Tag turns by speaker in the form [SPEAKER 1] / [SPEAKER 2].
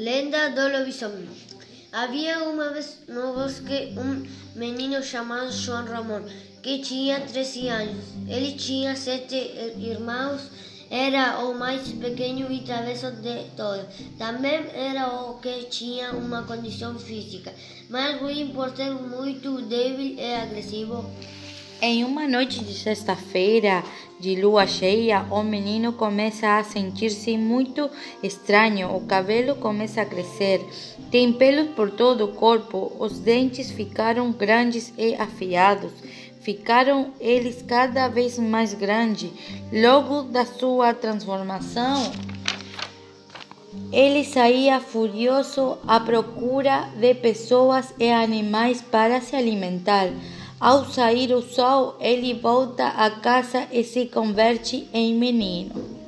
[SPEAKER 1] Lenda do lobisomem. Había unha vez no bosque un menino chamado Xoan Ramón que tinha 13 anos. Ele tiña sete irmãos, era o máis pequeno e traveso de todos. Tamén era o que tinha unha condición física, máis moi importante, moito débil e agresivo.
[SPEAKER 2] Em uma noite de sexta-feira de lua cheia, o menino começa a sentir-se muito estranho. O cabelo começa a crescer, tem pelos por todo o corpo, os dentes ficaram grandes e afiados. Ficaram eles cada vez mais grandes. Logo da sua transformação, ele saía furioso à procura de pessoas e animais para se alimentar. Ao sair o sol, ele volta a casa e se converte em menino.